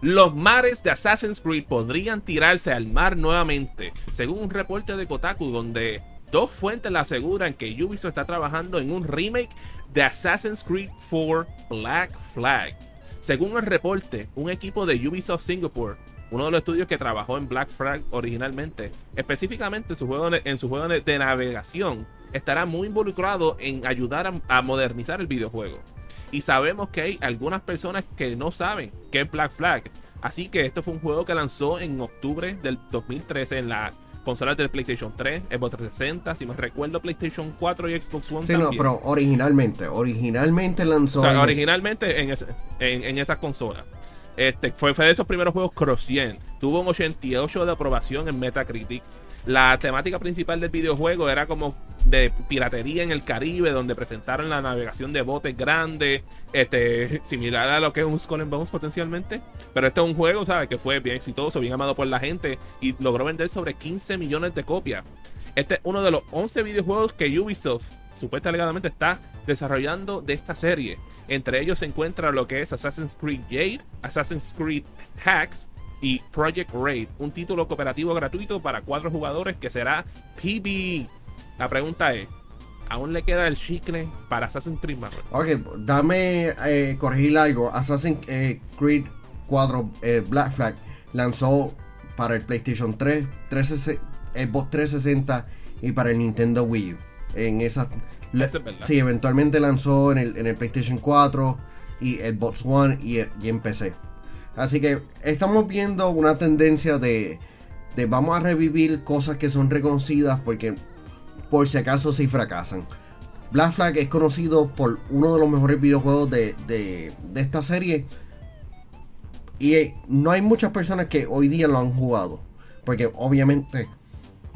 Los mares de Assassin's Creed podrían tirarse al mar nuevamente, según un reporte de Kotaku donde dos fuentes le aseguran que Ubisoft está trabajando en un remake de Assassin's Creed 4 Black Flag. Según el reporte, un equipo de Ubisoft Singapore, uno de los estudios que trabajó en Black Flag originalmente, específicamente en su juego de, en su juego de navegación, estará muy involucrado en ayudar a modernizar el videojuego. Y sabemos que hay algunas personas que no saben qué es Black Flag. Así que esto fue un juego que lanzó en octubre del 2013 en la consola del PlayStation 3, Xbox 360, si me recuerdo PlayStation 4 y Xbox One. Sí, no, pero originalmente, originalmente lanzó. O sea, originalmente en, en, en esas consolas. Este, fue, de esos primeros juegos cross-gen. Tuvo un 88 de aprobación en Metacritic. La temática principal del videojuego era como de piratería en el Caribe, donde presentaron la navegación de botes grandes, este, similar a lo que es un Skull and Bones potencialmente. Pero este es un juego, ¿sabes? Que fue bien exitoso, bien amado por la gente y logró vender sobre 15 millones de copias. Este es uno de los 11 videojuegos que Ubisoft supuestamente está desarrollando de esta serie. Entre ellos se encuentra lo que es Assassin's Creed Jade, Assassin's Creed Hacks, y Project Raid, un título cooperativo gratuito para cuatro jugadores que será PB. La pregunta es, ¿aún le queda el chicle para Assassin's Creed Marvel? Ok, dame eh, corregir algo. Assassin's eh, Creed 4 eh, Black Flag lanzó para el PlayStation 3, 360, Xbox 360 y para el Nintendo Wii. En esa, sí, eventualmente lanzó en el, en el PlayStation 4 y Xbox One y, y en PC. Así que estamos viendo una tendencia de, de vamos a revivir cosas que son reconocidas porque por si acaso se fracasan. Black Flag es conocido por uno de los mejores videojuegos de, de, esta serie. Y no hay muchas personas que hoy día lo han jugado. Porque obviamente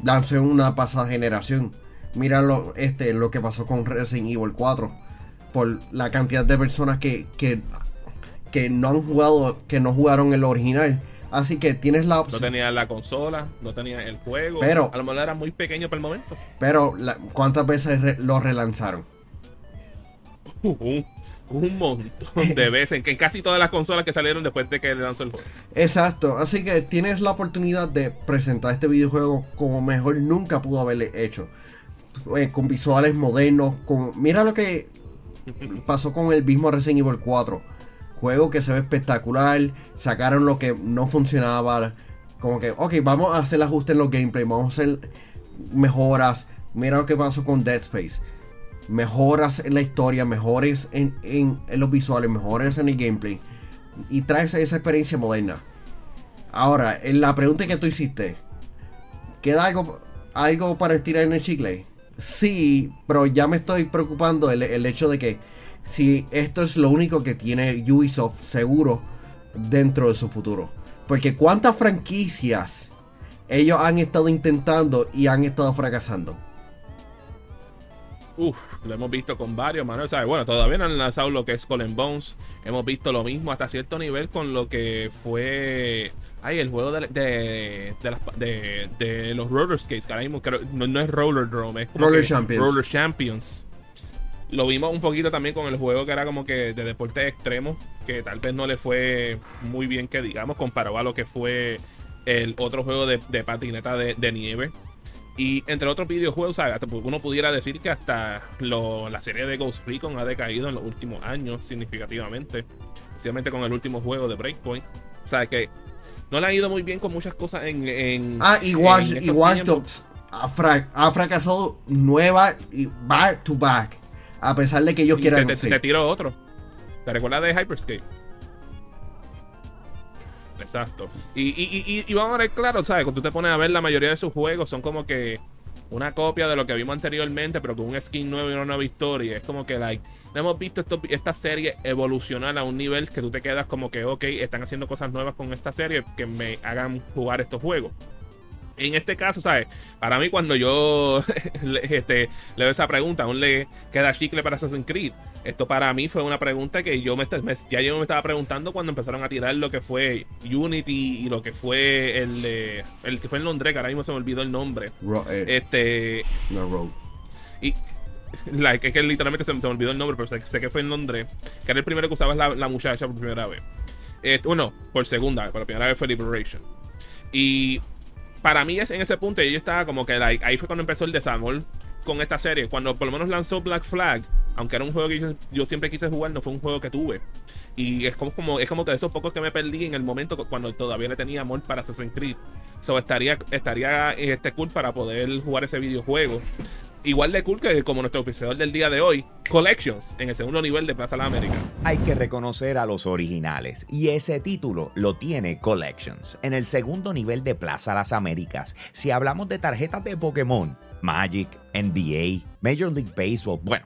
lanzó en una pasada generación. Mira lo, este, lo que pasó con Resident Evil 4. Por la cantidad de personas que, que que no han jugado, que no jugaron el original. Así que tienes la opción. No tenía la consola, no tenía el juego. Pero, a lo mejor era muy pequeño para el momento. Pero, ¿cuántas veces lo relanzaron? un, montón de veces. En, casi todas las consolas que salieron después de que lanzó el juego. Exacto. Así que tienes la oportunidad de presentar este videojuego como mejor nunca pudo haberle hecho. Eh, con visuales modernos. Con, mira lo que pasó con el mismo Resident Evil 4 juego que se ve espectacular. Sacaron lo que no funcionaba. Como que, ok, vamos a hacer ajustes en los gameplay. Vamos a hacer mejoras. Mira lo que pasó con Dead Space. Mejoras en la historia, mejores en, en, los visuales, mejores en el gameplay. Y traes esa experiencia moderna. Ahora, en la pregunta que tú hiciste, ¿queda algo, algo para estirar en el chicle? Sí, pero ya me estoy preocupando el hecho de que si esto es lo único que tiene Ubisoft seguro dentro de su futuro. Porque cuántas franquicias ellos han estado intentando y han estado fracasando. Uf, lo hemos visto con varios, Manuel. Bueno, todavía no han lanzado lo que es Colin Bones. Hemos visto lo mismo hasta cierto nivel con lo que fue. Ay, el juego de, de, de, los roller skates, que ahora mismo no, es Roller Drome, es Roller Champions. Roller Champions. Lo vimos un poquito también con el juego que era como que de deporte extremo, que tal vez no le fue muy bien que digamos, comparado a lo que fue el otro juego de, patineta de, nieve. Y entre otros videojuegos, uno pudiera decir que hasta la serie de Ghost Recon ha decaído en los últimos años significativamente, especialmente con el último juego de Breakpoint. O sea que no le ha ido muy bien con muchas cosas en. ah, y Watch, Dogs ha, ha, fracasado nueva y back to back. A pesar de que ellos quieran. Te, te, tiro otro. ¿Te recuerdas de Hyperscape? Exacto. Y, y, y, vamos a ver claro, ¿sabes? Cuando tú te pones a ver la mayoría de sus juegos, son como que una copia de lo que vimos anteriormente, pero con un skin nuevo y una nueva historia. Es como que, like, hemos visto esta serie evolucionar a un nivel que tú te quedas como que, ok, están haciendo cosas nuevas con esta serie que me hagan jugar estos juegos. En este caso, ¿sabes? Para mí, cuando yo le, este, le doy esa pregunta, aún le queda chicle para Assassin's Creed. Esto para mí fue una pregunta que yo me, me- ya yo me estaba preguntando cuando empezaron a tirar lo que fue Unity y lo que fue el de- el que fue en Londres, que ahora mismo se me olvidó el nombre. Ro- eh, Este, no, Road. y like, es que literalmente se, me- se me olvidó el nombre, pero sé, sé que fue en Londres, que era el primero que usaba la, la muchacha por primera vez. Este, bueno, por segunda vez, por la primera vez fue Liberation. Y para mí es en ese punto yo estaba como que like, ahí fue cuando empezó el desamor con esta serie. Cuando por lo menos lanzó Black Flag, aunque era un juego que yo, siempre quise jugar, no fue un juego que tuve. Y es como, como, es como de esos pocos que me perdí en el momento cu- cuando todavía le tenía amor para Assassin's Creed. So estaría, estaría este cool para poder jugar ese videojuego. Igual de cool que como nuestro episodio del día de hoy, Collections, en el segundo nivel de Plaza de la América. Hay que reconocer a los originales y ese título lo tiene Collections en el segundo nivel de Plaza Las Américas. Si hablamos de tarjetas de Pokémon, Magic, NBA, Major League Baseball, bueno,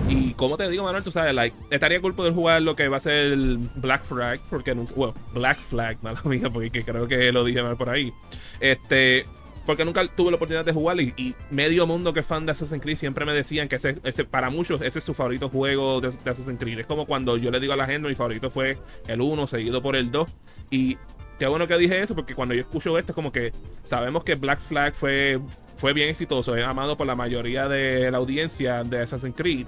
Y como te digo, Manuel, tú sabes, like, estaría cool poder jugar lo que va a ser el Black Flag, porque nunca, bueno, Black Flag, mala mía, porque que creo que lo dije mal por ahí. Este, porque nunca tuve la oportunidad de jugar y, medio mundo que es fan de Assassin's Creed siempre me decían que ese, para muchos ese es su favorito juego de, de Assassin's Creed. Es como cuando yo le digo a la gente, mi favorito fue el 1, seguido por el 2. Y qué bueno que dije eso, porque cuando yo escucho esto, es como que sabemos que Black Flag fue, fue bien exitoso, es amado por la mayoría de la audiencia de Assassin's Creed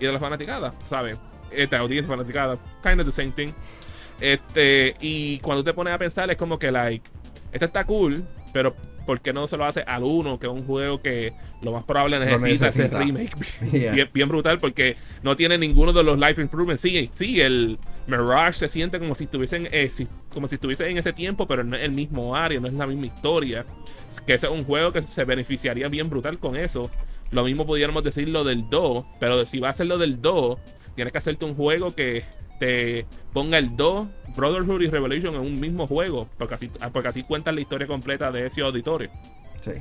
y de la fanaticada, ¿sabes? Esta audiencia fanaticada, kind of the same thing. Este, y cuando te pones a pensar, es como que, like, esto está cool, pero ¿por qué no se lo hace al 1, que es un juego que lo más probable necesita, ese remake Yeah. bien, bien brutal? Porque no tiene ninguno de los life improvements. Sí, sí, el Mirage se siente como si estuviesen, eh, si- como si estuviese en ese tiempo, pero no es el mismo área, no es la misma historia. Que ese es un juego que se beneficiaría bien brutal con eso. Lo mismo pudiéramos decir lo del 2, pero si va a ser lo del 2, tienes que hacerte un juego que te ponga el 2, Brotherhood y Revelation en un mismo juego, porque así, porque así cuentas la historia completa de ese auditorio. Sí.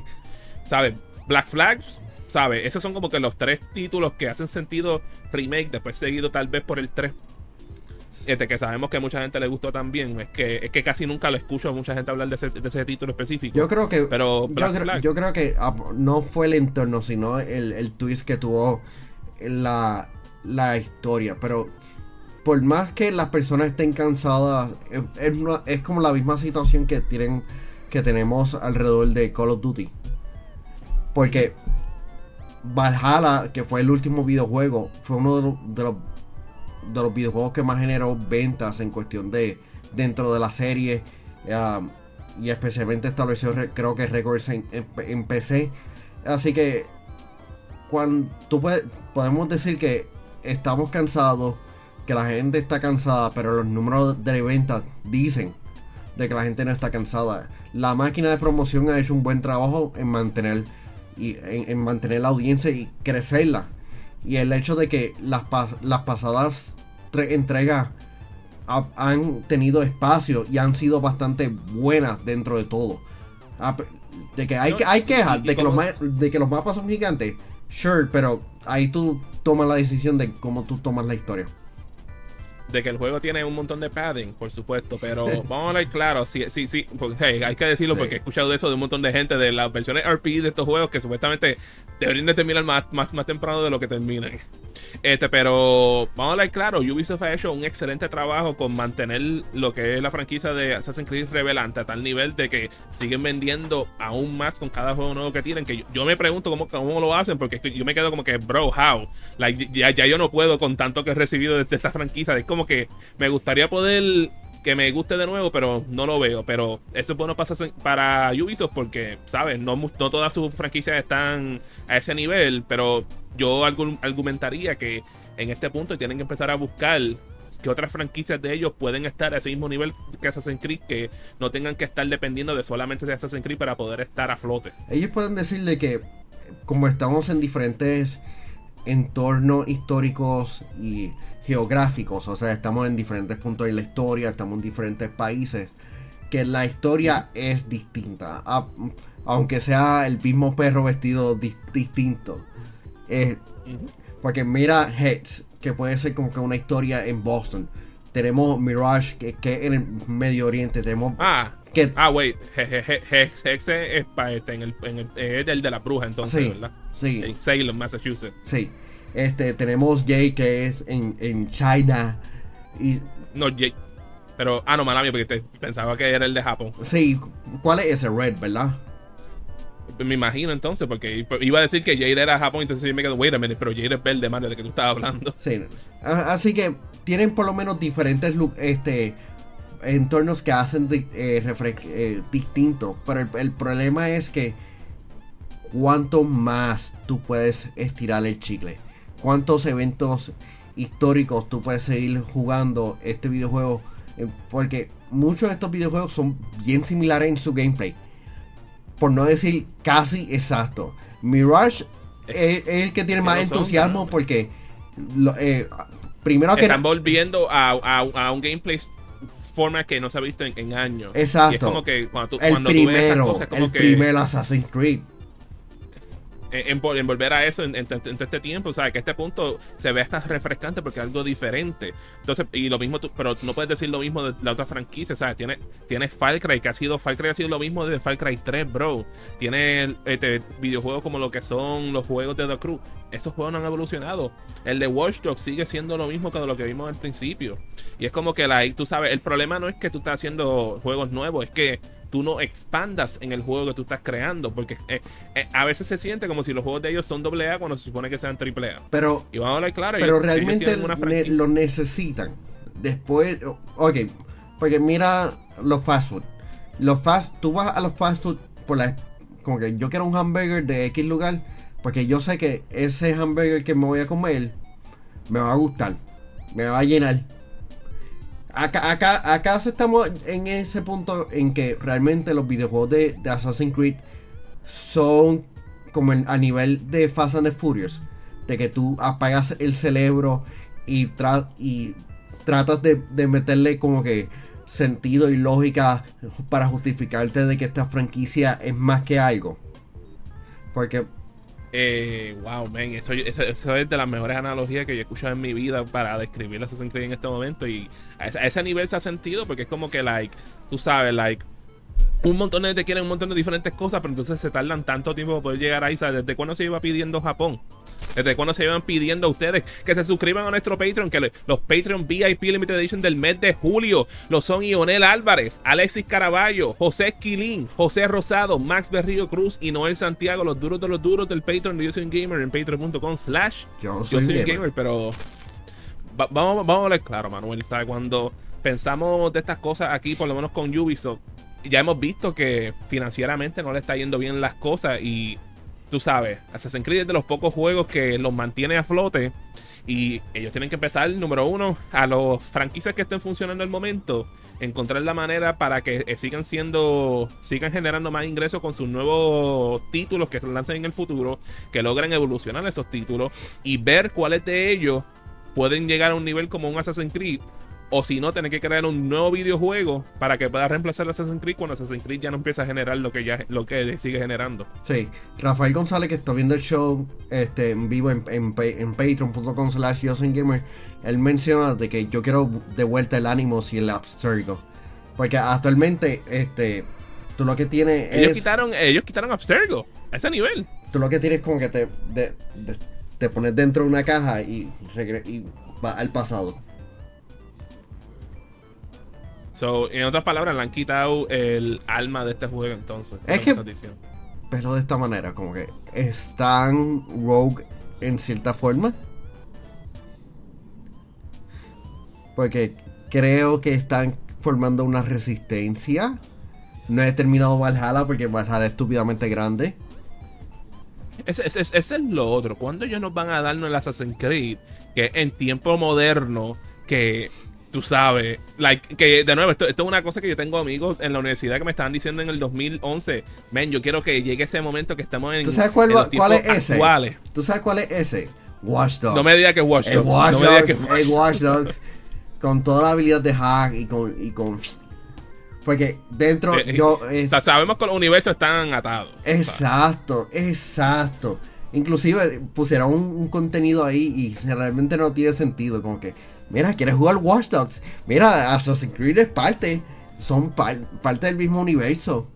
¿Sabes? Black Flags, ¿sabes? Esos son como que los tres títulos que hacen sentido remake, después seguido tal vez por el 3. Este que sabemos que mucha gente le gustó también. Es que, es que casi nunca lo escucho a mucha gente hablar de ese, de ese título específico. Yo creo que. Pero yo, creo- Flag. yo creo que ah, no fue el entorno, sino el, el twist que tuvo la, la historia. Pero por más que las personas estén cansadas, es, es una- es como la misma situación que tienen que tenemos alrededor de Call of Duty. Porque Valhalla, que fue el último videojuego, fue uno de los, de los, de los videojuegos que más generó ventas en cuestión de dentro de la serie. ah, y especialmente estableció re- creo que récords en, PC. Así que cuando tú puedes- podemos decir que estamos cansados, que la gente está cansada, pero los números de ventas dicen de que la gente no está cansada. La máquina de promoción ha hecho un buen trabajo en mantener y en mantener la audiencia y crecerla. Y el hecho de que las, pas- las pasadas tre- entregas ha- han tenido espacio y han sido bastante buenas dentro de todo. Ah, De que hay, hay quejas de, que los de que los mapas son gigantes. Sure, pero ahí tú tomas la decisión de cómo tú tomas la historia. De que el juego tiene un montón de padding, por supuesto, pero vamos a hablar claro, sí, sí, sí, porque, hey, hay que decirlo Sí. porque he escuchado de eso de un montón de gente, de las versiones RP de estos juegos que supuestamente deberían de terminar más, más, más temprano de lo que terminan. Este, pero vamos a hablar claro, Ubisoft ha hecho un excelente trabajo con mantener lo que es la franquicia de Assassin's Creed Revelante a tal nivel de que siguen vendiendo aún más con cada juego nuevo que tienen, que yo, me pregunto cómo, cómo lo hacen, porque yo me quedo como que, bro, how? Ya, ya yo no puedo con tanto que he recibido de, de esta franquicia, es como que me gustaría poder que me guste de nuevo, pero no lo veo. Pero eso es bueno para, Ubisoft porque, ¿sabes? No, no todas sus franquicias están a ese nivel, pero yo argu- argumentaría que en este punto tienen que empezar a buscar que otras franquicias de ellos pueden estar a ese mismo nivel que Assassin's Creed, que no tengan que estar dependiendo de solamente de Assassin's Creed para poder estar a flote. Ellos pueden decirle que como estamos en diferentes entornos históricos y geográficos, o sea, estamos en diferentes puntos de la historia, estamos en diferentes países, que la historia es distinta, a- aunque sea el mismo perro vestido dis- distinto. Eh, porque mira Hex, que puede ser como que una historia en Boston. Tenemos Mirage, que, que es en el Medio Oriente. Tenemos Ah, que ah, wait. Je- je- je- Hex Hex es, pa- este, en el, en el, es el de la bruja, entonces, Sí, ¿verdad? sí. En Salem, Massachusetts. Sí. Este, tenemos Jay que es en, en China. Y No, Jake. Pero, ah, no, mala mía, porque te- pensaba que era el de Japón. sí, ¿cuál es ese Red, verdad? Me imagino entonces, porque iba a decir que Jade era Japón, entonces yo me quedo, wait a minute, pero Jade es verde, Mario, de que tú estabas hablando. Sí. Así que tienen por lo menos diferentes lu- este entornos que hacen eh, eh, distintos. Pero el, el problema es que cuánto más tú puedes estirar el chicle. Cuántos eventos históricos tú puedes seguir jugando este videojuego. Eh, Porque muchos de estos videojuegos son bien similares en su gameplay. Por no decir casi exacto. Mirage es, es el que tiene más entusiasmo porque lo- eh, primero que Están volviendo a, a- a un gameplay forma que no se ha visto en, en años. Exacto. Y es como que cuando tú, el cuando tú ves esas primero, cosas, como el que primer Assassin's Creed. En, en vol- en volver a eso en, en este tiempo, o sea, que este punto se ve hasta refrescante porque es algo diferente. Entonces, y lo mismo, tú- pero no puedes decir lo mismo de la otra franquicia, ¿sabes? Tiene, tiene Far Cry, que ha sido, Far Cry ha sido lo mismo desde Far Cry 3, bro. Tiene este, videojuegos como lo que son los juegos de The Crew. Esos juegos no han evolucionado. El de Watch Dogs sigue siendo lo mismo que lo que vimos al principio. Y es como que la, tú sabes, el problema no es que tú estás haciendo juegos nuevos, es que tú no expandas en el juego que tú estás creando. Porque eh, eh, a veces se siente como si los juegos de ellos son AA cuando se supone que sean AAA. Pero, Y vamos a hablar claro. pero ellos- realmente una ne- lo necesitan. Después, ok, porque mira los fast food. Los fast, tú vas a los fast food por la, como que yo quiero un hamburger de X lugar, porque yo sé que ese hamburger que me voy a comer me va a gustar, me va a llenar. Acá, acá, acaso estamos en ese punto en que realmente los videojuegos de, Assassin's Creed son como a nivel de Fast and the Furious, de que tú apagas el cerebro y, tra- y tratas de, de meterle como que sentido y lógica para justificarte de que esta franquicia es más que algo. Porque Eh, wow, man, eso, eso, eso es de las mejores analogías que yo he escuchado en mi vida para describir Assassin's Creed en este momento. Y a ese, nivel se ha sentido porque es como que, like, tú sabes, like, un montón de gente quiere un montón de diferentes cosas, pero entonces se tardan tanto tiempo para poder llegar ahí. ¿sabes? ¿Desde cuándo se iba pidiendo Japón? ¿Desde cuándo se iban pidiendo a ustedes que se suscriban a nuestro Patreon? Que los Patreon VIP Limited Edition del mes de julio lo son Ionel Álvarez, Alexis Caraballo, José Quilín, José Rosado, Max Berrío Cruz y Noel Santiago, los duros de los duros del Patreon de Yo Soy un Gamer en patreon.com slash Yo Soy Soy un Gamer. Gamer, pero va- vamos, vamos a hablar claro, Manuel. ¿sabes? Cuando pensamos de estas cosas aquí, por lo menos con Ubisoft, ya hemos visto que financieramente no le está yendo bien las cosas y tú sabes, Assassin's Creed es de los pocos juegos que los mantiene a flote y ellos tienen que empezar, número uno, a los franquicias que estén funcionando al momento, encontrar la manera para que eh, sigan siendo, sigan generando más ingresos con sus nuevos títulos que se lancen en el futuro, que logren evolucionar esos títulos y ver cuáles de ellos pueden llegar a un nivel como un Assassin's Creed. O si no, tener que crear un nuevo videojuego para que pueda reemplazar el Assassin's Creed cuando Assassin's Creed ya no empieza a generar lo que ya lo que sigue generando. Sí, Rafael González que está viendo el show este, en vivo en, en, en patreon.com slash gamer, él menciona de que yo quiero de vuelta el Animus y el Abstergo. Porque actualmente, este, tú lo que tienes Ellos es, quitaron, ellos quitaron Abstergo a ese nivel. tú lo que tienes como que te, de- de- te pones dentro de una caja y, y va al pasado. So, en otras palabras, le han quitado el alma de este juego entonces. Es que-. Pero de esta manera, como que están rogue en cierta forma. Porque creo que están formando una resistencia. No he terminado Valhalla porque Valhalla es estúpidamente grande. Ese, ese- ese es lo otro. ¿Cuándo ellos nos van a darnos el Assassin's Creed? Que en tiempo moderno, que tú sabes, like, que de nuevo, esto, esto es una cosa que yo tengo amigos en la universidad que me estaban diciendo en el 2011. Men, yo quiero que llegue ese momento que estamos en, ¿Tú sabes cuál, en los cuál es ese? actuales. ¿Tú sabes cuál es ese? Watch Dogs. No me digas que es Watch Dogs. Watch no me que Dogs, Watch Dogs, con toda la habilidad de hack y con, y con porque dentro Eh, yo O eh, sea, sabemos que los universos están atados. Exacto, exacto. Inclusive pusieron un, un contenido ahí y realmente no tiene sentido, como que mira, quieres jugar Watch Dogs, mira, Assassin's Creed es parte, son par- parte del mismo universo.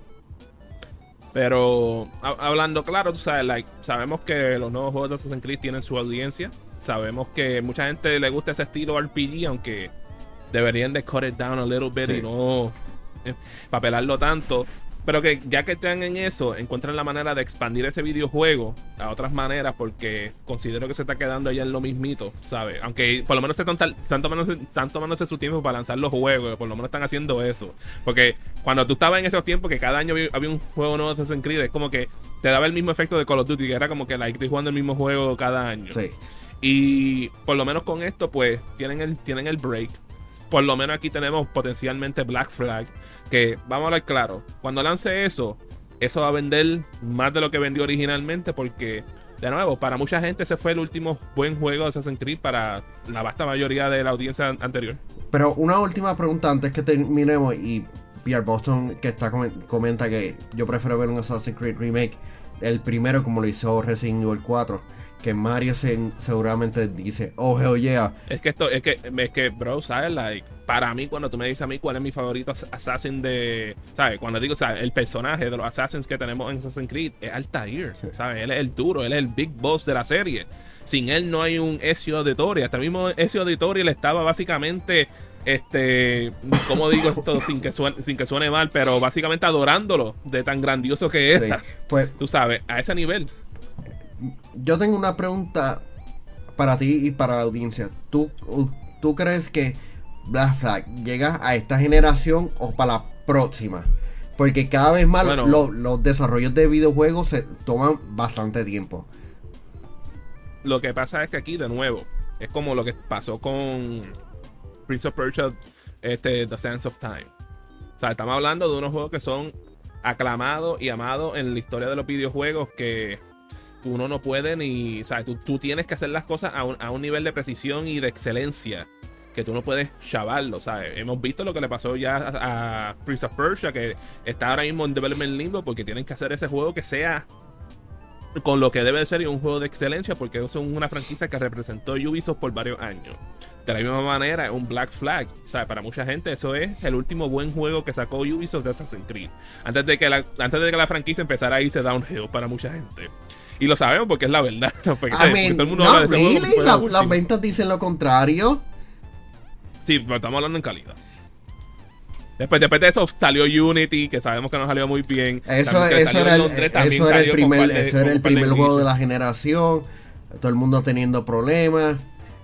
Pero ha- hablando claro, tú sabes, like, sabemos que los nuevos juegos de Assassin's Creed tienen su audiencia. Sabemos que mucha gente le gusta ese estilo RPG, aunque deberían de cut it down a little bit Sí. y no eh, papelarlo tanto. Pero que ya que están en eso, encuentran la manera de expandir ese videojuego a otras maneras, porque considero que se está quedando ya en lo mismito, ¿sabes? Aunque por lo menos se están tanto tomándose, están tomándose su tiempo para lanzar los juegos, por lo menos están haciendo eso. Porque cuando tú estabas en esos tiempos que cada año había, había un juego nuevo de Assassin's Creed, es como que te daba el mismo efecto de Call of Duty, que era como que like, estoy jugando el mismo juego cada año. Sí. Y por lo menos con esto, pues, tienen el, tienen el break. Por lo menos aquí tenemos potencialmente Black Flag. Que vamos a hablar claro. Cuando lance eso, eso va a vender más de lo que vendió originalmente. Porque, de nuevo, para mucha gente ese fue el último buen juego de Assassin's Creed para la vasta mayoría de la audiencia an- anterior. Pero una última pregunta antes que terminemos y Pierre Boston que está comen- comenta que yo prefiero ver un Assassin's Creed remake el primero como lo hizo Resident Evil 4 que Mario se- seguramente dice oh hell yeah Es que esto, es que, es que, bro, ¿sabes? Like, para mí, cuando tú me dices a mí cuál es mi favorito as- Assassin de. ¿Sabes? Cuando digo, ¿sabes? El personaje de los Assassins que tenemos en Assassin's Creed es Altair. ¿Sabes? Él es el duro, él es el big boss de la serie. Sin él no hay un Ezio Auditoria. Hasta mismo Ezio Auditoria le estaba básicamente. Este, ¿cómo digo esto sin que suene, sin que suene mal? Pero básicamente adorándolo de tan grandioso que Sí. era. pues Tú sabes, a ese nivel. Yo tengo una pregunta para ti y para la audiencia ¿tú, tú crees que Black Flag llega a esta generación o para la próxima? Porque cada vez más Bueno. lo- los desarrollos de videojuegos se toman bastante tiempo. Lo que pasa es que aquí, de nuevo, es como lo que pasó con Prince of Persia, este, The Sands of Time. O sea, estamos hablando de unos juegos que son aclamados y amados en la historia de los videojuegos que uno no puede ni. O sea, tú, tú tienes que hacer las cosas a un, a un nivel de precisión y de excelencia que tú no puedes chavarlo, ¿sabes? Hemos visto lo que le pasó ya a, a Prince of Persia, que está ahora mismo en Development Limbo porque tienen que hacer ese juego que sea con lo que debe de ser y un juego de excelencia porque es una franquicia que representó Ubisoft por varios años. De la misma manera, un Black Flag. O sea, para mucha gente eso es el último buen juego que sacó Ubisoft de Assassin's Creed. Antes de que la, antes de que la franquicia empezara a irse downhill para mucha gente. Y lo sabemos porque es la verdad. Porque, I porque mean, todo el mundo habla de ese juego como really. La- las ventas dicen lo contrario. Sí, pero estamos hablando en calidad. Después, después de eso salió Unity, que sabemos que no salió muy bien. Eso, eso era el, Londres, eso era el primer, de- con era el de primer juego de la generación. Todo el mundo teniendo problemas.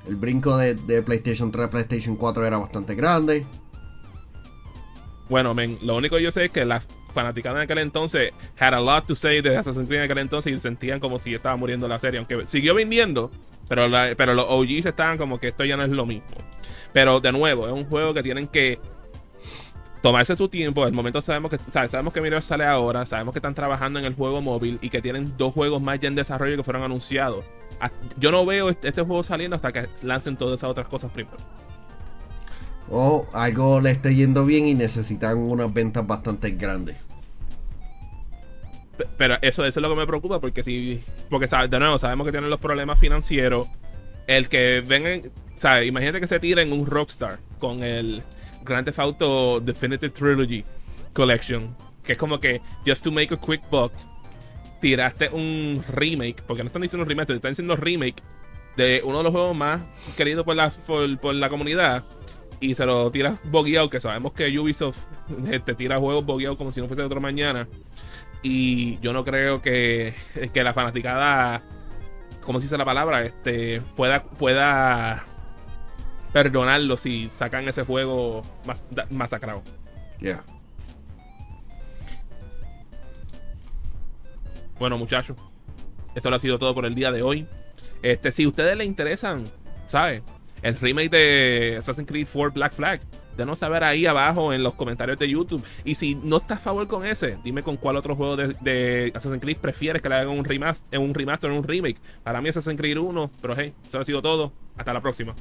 El brinco de, de PlayStation 3 a PlayStation 4 era bastante grande. Bueno, men, lo único que yo sé es que las fanaticadas en aquel entonces had a lot to say de Assassin's Creed en aquel entonces y sentían como si estaba muriendo la serie, aunque siguió vendiendo, pero, pero los OGs estaban como que esto ya no es lo mismo. Pero de nuevo, es un juego que tienen que tomarse su tiempo. El momento sabemos que sabemos que Mirror sale ahora, sabemos que están trabajando en el juego móvil y que tienen dos juegos más ya en desarrollo que fueron anunciados. Yo no veo este, este juego saliendo hasta que lancen todas esas otras cosas primero. O algo le esté yendo bien y necesitan unas ventas bastante grandes. Pe- Pero eso, eso es lo que me preocupa porque si. Porque de nuevo, sabemos que tienen los problemas financieros. El que vengan. ¿sabes? Imagínate que se tiren un Rockstar con el Grand Theft Auto Definitive Trilogy Collection. Que es como que, just to make a quick buck, tiraste un remake. Porque no están diciendo remake, te están diciendo remake de uno de los juegos más queridos por la, por la comunidad. Y se lo tiras bogueado, que sabemos que Ubisoft te tira juegos bogueados como si no fuese de otro mañana. Y yo no creo que, que la fanaticada, ¿cómo se dice la palabra? Este, pueda, pueda perdonarlo si sacan ese juego mas- masacrado. Yeah. Bueno, muchachos, esto lo ha sido todo por el día de hoy. Este, si a ustedes les interesan, ¿sabes? El remake de Assassin's Creed 4 Black Flag, Denos saber ahí abajo en los comentarios de YouTube. Y si no estás a favor con ese, dime con cuál otro juego de, Assassin's Creed prefieres que le hagan un remaster, un remaster un remake. Para mí Assassin's Creed 1, pero hey, eso ha sido todo. Hasta la próxima.